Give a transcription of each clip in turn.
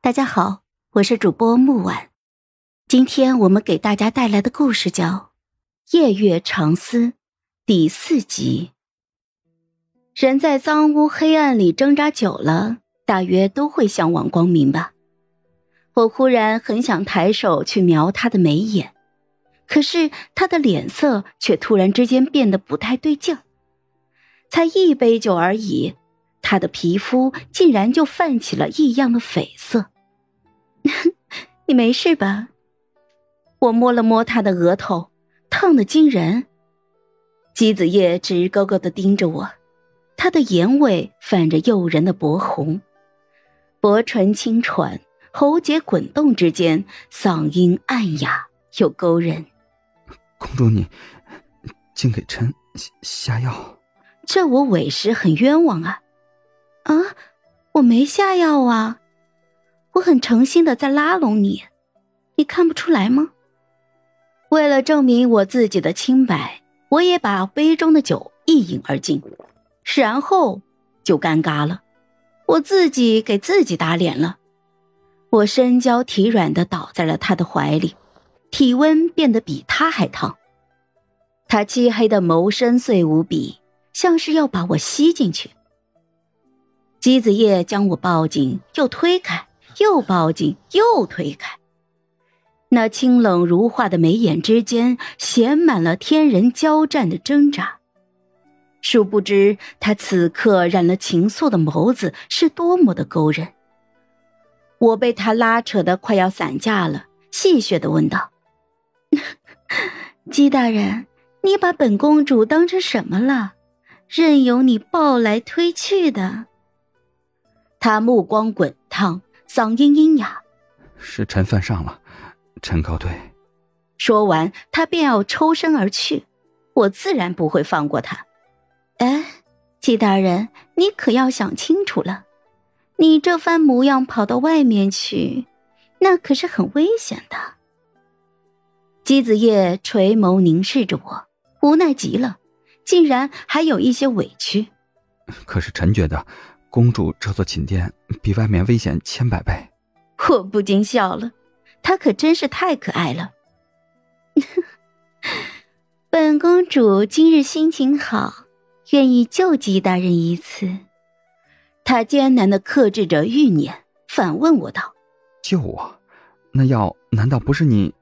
大家好，我是主播木婉。今天我们给大家带来的故事叫《夜月长思》第四集。人在脏污黑暗里挣扎久了，大约都会向往光明吧。我忽然很想抬手去瞄他的眉眼，可是他的脸色却突然之间变得不太对劲儿。才一杯酒而已。他的皮肤竟然就泛起了异样的绯色，你没事吧？我摸了摸他的额头，烫得惊人。姬子夜直勾勾的盯着我，他的眼尾泛着诱人的薄红，薄唇轻喘，喉结滚动之间，嗓音暗哑又勾人。公主，你竟给臣下药，这我委实很冤枉啊！啊，我没下药啊，我很诚心的在拉拢你，你看不出来吗？为了证明我自己的清白，我也把杯中的酒一饮而尽，然后就尴尬了，我自己给自己打脸了。我身娇体软的倒在了他的怀里，体温变得比他还烫，他漆黑的眸深邃无比，像是要把我吸进去。姬子夜将我抱紧，又推开，又抱紧，又推开。那清冷如画的眉眼之间，写满了天人交战的挣扎。殊不知，他此刻染了情愫的眸子是多么的勾人。我被他拉扯的快要散架了，戏谑的问道：“ 姬大人，你把本公主当成什么了？任由你抱来推去的？”他目光滚烫，嗓音阴哑：“是臣犯上了，臣告退。”说完，他便要抽身而去。我自然不会放过他。哎，季大人，你可要想清楚了，你这番模样跑到外面去，那可是很危险的。姬子夜垂眸凝视着我，无奈极了，竟然还有一些委屈。可是臣觉得。公主这座寝殿比外面危险千百倍，我不禁笑了。她可真是太可爱了。本公主今日心情好，愿意救姬大人一次。她艰难的克制着欲念，反问我道：“救我？那药难道不是你？”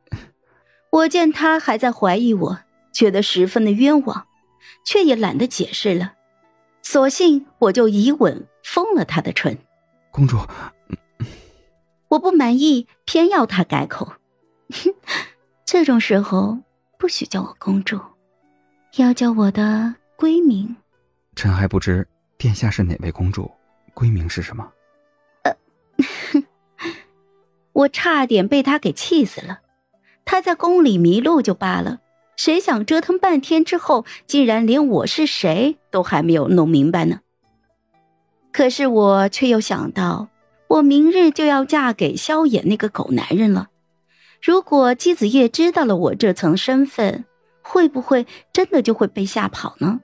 我见他还在怀疑我，觉得十分的冤枉，却也懒得解释了。索性我就以吻封了他的唇。公主，我不满意，偏要他改口。这种时候不许叫我公主，要叫我的闺名。臣还不知殿下是哪位公主，闺名是什么？呃，我差点被他给气死了。他在宫里迷路就罢了。谁想折腾半天之后，竟然连我是谁都还没有弄明白呢？可是我却又想到，我明日就要嫁给萧衍那个狗男人了。如果姬子夜知道了我这层身份，会不会真的就会被吓跑呢？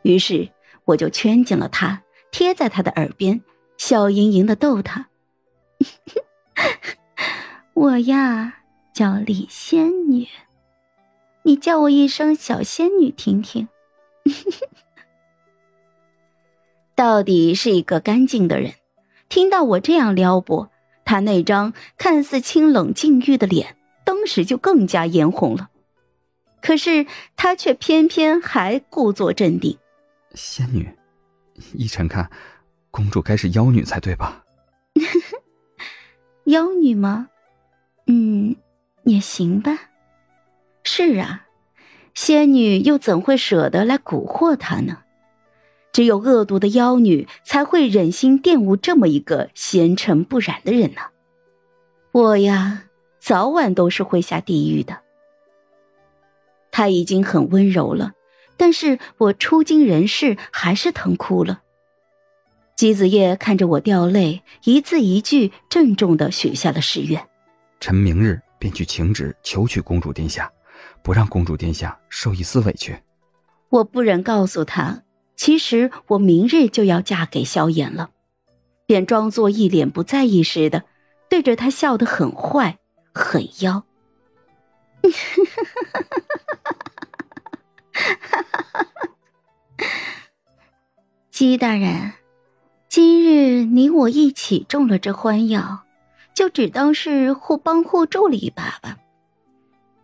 于是我就圈紧了他，贴在他的耳边，笑盈盈的逗他：“ 我呀，叫李仙女。”你叫我一声小仙女听听，到底是一个干净的人。听到我这样撩拨，他那张看似清冷禁欲的脸，当时就更加嫣红了。可是他却偏偏还故作镇定。仙女，依臣看，公主该是妖女才对吧？妖女吗？嗯，也行吧。是啊，仙女又怎会舍得来蛊惑他呢？只有恶毒的妖女才会忍心玷污这么一个纤尘不染的人呢。我呀，早晚都是会下地狱的。他已经很温柔了，但是我出经人事，还是疼哭了。姬子夜看着我掉泪，一字一句郑重的许下了誓愿：臣明日便去请旨求娶公主殿下。不让公主殿下受一丝委屈，我不忍告诉他，其实我明日就要嫁给萧炎了，便装作一脸不在意似的对着他笑得很坏，很妖。姬大人，今日你我一起中了这欢药，就只当是互帮互助了一把吧。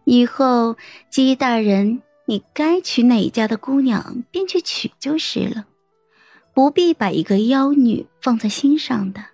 以后姬大人，你该娶哪家的姑娘便去娶就是了，不必把一个妖女放在心上的。